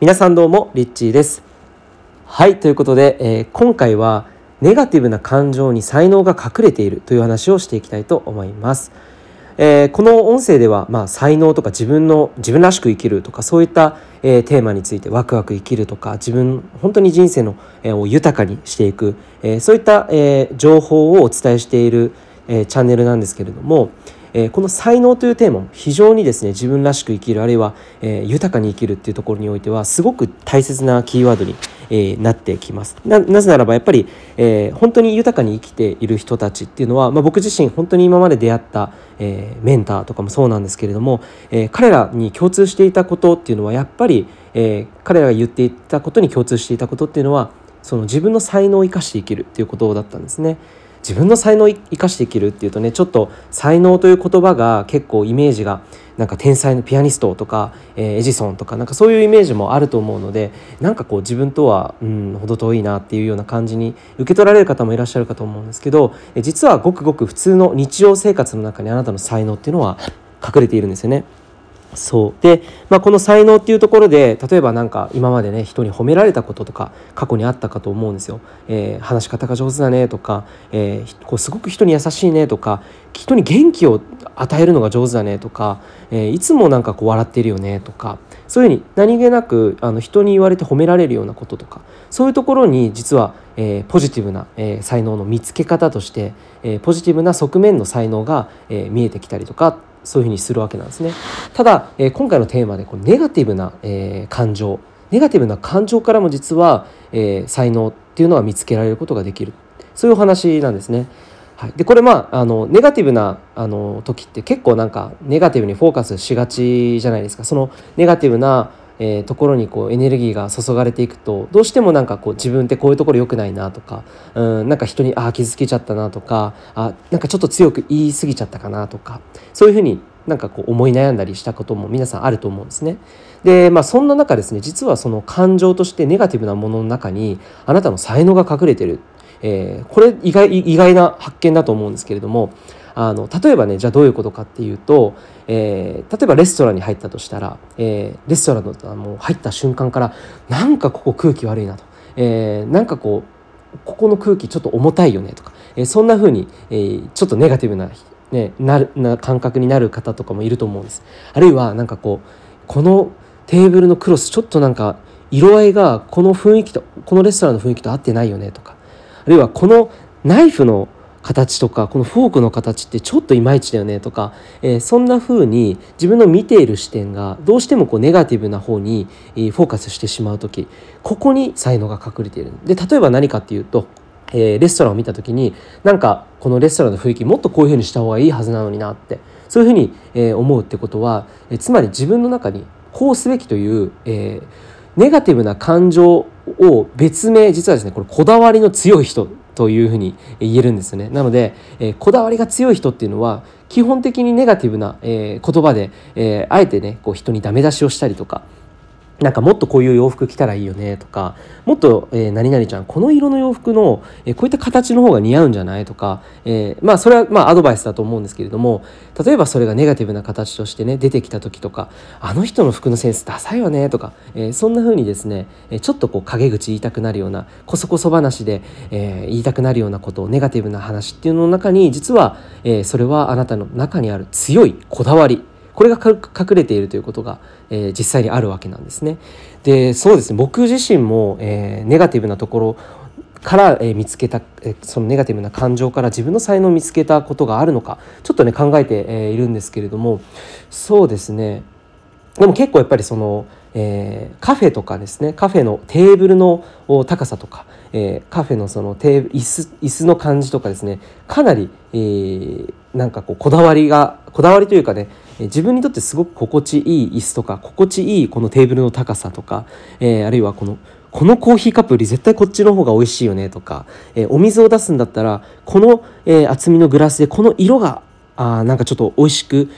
皆さんどうもリッチーです。はいということで、えー、今回はネガティブな感情に才能が隠れているという話をしていきたいと思います、えー、この音声では、まあ、才能とか自分の自分らしく生きるとかそういった、えー、テーマについてワクワク生きるとか自分本当に人生の、えー、を豊かにしていく、えー、そういった、えー、情報をお伝えしている、えー、チャンネルなんですけれども、え、この才能というテーマ非常にですね自分らしく生きるあるいは、え、豊かに生きるっていうところにおいてはすごく大切なキーワードに、え、なってきますなぜならばやっぱり、え、本当に豊かに生きている人たちっていうのは、まあ、僕自身本当に今まで出会った、え、メンターとかもそうなんですけれども、え、彼らに共通していたことっていうのはやっぱり、え、彼らが言っていたことに共通していたことっていうのはその自分の才能を生かして生きるっていうことだったんですね。自分の才能を生かして生きるっていうとねちょっと才能という言葉が結構イメージがなんか天才のピアニストとか、えー、エジソンとかなんかそういうイメージもあると思うのでなんかこう自分とはうん程遠いなっていうような感じに受け取られる方もいらっしゃるかと思うんですけど実はごくごく普通の日常生活の中にあなたの才能っていうのは隠れているんですよね。そうで、まあ、この才能っていうところで例えば何か今までね人に褒められたこととか過去にあったかと思うんですよ。えー、話し方が上手だねとか、えー、こうすごく人に優しいねとか人に元気を与えるのが上手だねとか、えー、いつもなんかこう笑ってるよねとかそういうふうに何気なくあの人に言われて褒められるようなこととかそういうところに実は、えー、ポジティブな、えー、才能の見つけ方として、えー、ポジティブな側面の才能が、えー、見えてきたりとかそういうふうにするわけなんですね。ただ、え、今回のテーマでこうネガティブな、え、感情ネガティブな感情からも実は、え、才能っていうのは見つけられることができるそういうお話なんですね。はい、でこれまああのネガティブなあの時って結構なんかネガティブにフォーカスしがちじゃないですかそのネガティブなえー、ところにこうエネルギーが注がれていくとどうしてもなんかこう自分ってこういうところ良くないなとかうんなんか人にああ傷つけちゃったなとかあなんかちょっと強く言い過ぎちゃったかなとかそういうふうになんかこう思い悩んだりしたことも皆さんあると思うんですね。でまあそんな中ですね実はその感情としてネガティブなものの中にあなたの才能が隠れてる、えー、これ意外意外な発見だと思うんですけれどもあの例えばねじゃあどういうことかっていうと、えー、例えばレストランに入ったとしたら、えー、レストランのあの入った瞬間からなんかここ空気悪いなと、えー、なんかこうここの空気ちょっと重たいよねとか、えー、そんな風に、えー、ちょっとネガティブな,、ね、なるな感覚になる方とかもいると思うんです。あるいはなんかこうこのテーブルのクロスちょっとなんか色合いがこの雰囲気とこのレストランの雰囲気と合ってないよねとか。あるいはこのナイフの形とかこのフォークの形ってちょっといまいちだよねとか、えー、そんな風に自分の見ている視点がどうしてもこうネガティブな方に、フォーカスしてしまう時ここに才能が隠れている。で例えば何かっていうと、えー、レストランを見た時になんかこのレストランの雰囲気もっとこういう風にした方がいいはずなのになってそういう風に、え思うってことは、えつまり自分の中にこうすべきという、えネガティブな感情を別名実はですねこれこだわりの強い人というふうに言えるんですね。なので、えー、こだわりが強い人っていうのは基本的にネガティブな、えー、言葉で、えー、あえてねこう人にダメ出しをしたりとかなんかもっとこういう洋服着たらいいよねとかもっと、えー、何々ちゃんこの色の洋服の、えー、こういった形の方が似合うんじゃないとか、えー、まあそれはまあアドバイスだと思うんですけれども例えばそれがネガティブな形としてね出てきた時とかあの人の服のセンスダサいよねとか、え、そんな風にですねちょっとこう陰口言いたくなるようなこそこそ話で、え、言いたくなるようなことをネガティブな話っていうのの中に実は、え、それはあなたの中にある強いこだわりこれが隠れているということが、えー、実際にあるわけなんですね。でそうですね。僕自身も、えー、ネガティブなところから、え、見つけた、え、そのネガティブな感情から自分の才能を見つけたことがあるのかちょっとね考えて、え、いるんですけれどもそうですね。でも結構やっぱりその、えー、カフェとかですね。カフェのテーブルの高さとか、えー、カフェのそのテー椅子椅子の感じとかですね。かなり、えー、なんかこうこだわりがこだわりというかね自分にとってすごく心地いい椅子とか心地いいこのテーブルの高さとか、えー、あるいはこのこのコーヒーカップより絶対こっちの方が美味しいよねとか、えー、お水を出すんだったらこの、えー、厚みのグラスでこの色があなんかちょっと美味しく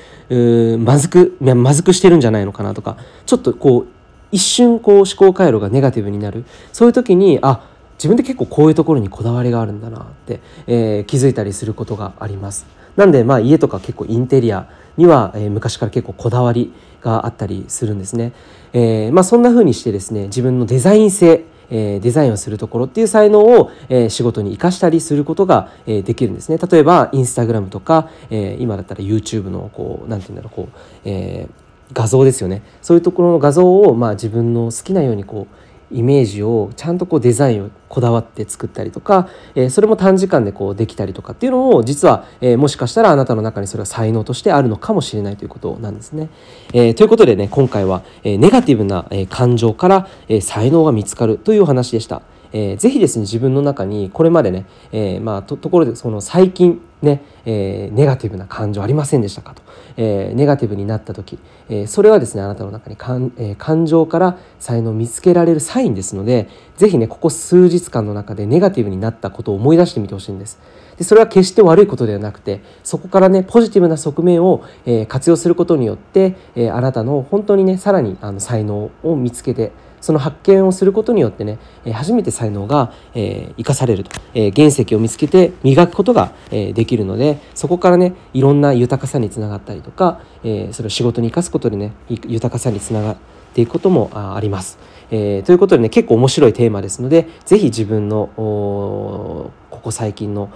まずくまずくしてるんじゃないのかなとかちょっとこう一瞬こう思考回路がネガティブになるそういう時にあ自分で結構こういうところにこだわりがあるんだなって、えー、気づいたりすることがあります。なんでまあ家とか結構インテリアには、え、昔から結構こだわりがあったりするんですね。えーまあ、そんな風にしてですね自分のデザイン性え、デザインをするところっていう才能を、え、仕事に生かしたりすることが、え、できるんですね例えばインスタグラムとか、え、今だったら YouTube のこう何て言うんだろうこう、えー、画像ですよねそういうところの画像を、まあ、自分の好きなようにこうイメージをちゃんとこうデザインをこだわって作ったりとか、えー、それも短時間でこうできたりとかっていうのを実は、えー、もしかしたらあなたの中にそれは才能としてあるのかもしれないということなんですね。えー、ということでね今回は、えネガティブな、え感情から、え才能が見つかるというお話でした。えー、ぜひですね自分の中にこれまでね、え、まあとところでその最近ね、えー、ネガティブな感情ありませんでしたかと、えー、ネガティブになった時、えー、それはですねあなたの中に感,、えー、感情から才能を見つけられるサインですのでぜひねここ数日間の中でネガティブになったことを思い出してみてほしいんです。でそれは決して悪いことではなくてそこからねポジティブな側面を、えー、活用することによって、えー、あなたの本当にねさらにあの才能を見つけてその発見をすることによってね初めて才能が生かされると原石を見つけて磨くことができるのでそこからねいろんな豊かさにつながったりとかそれを仕事に生かすことでね豊かさにつながっていくこともあります。えー、ということでね結構面白いテーマですので是非自分のここ最近の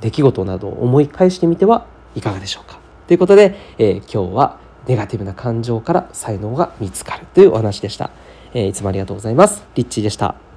出来事などを思い返してみてはいかがでしょうか。ということで、えー、今日はネガティブな感情から才能が見つかるというお話でした。えー、いつもありがとうございます。リッチーでした。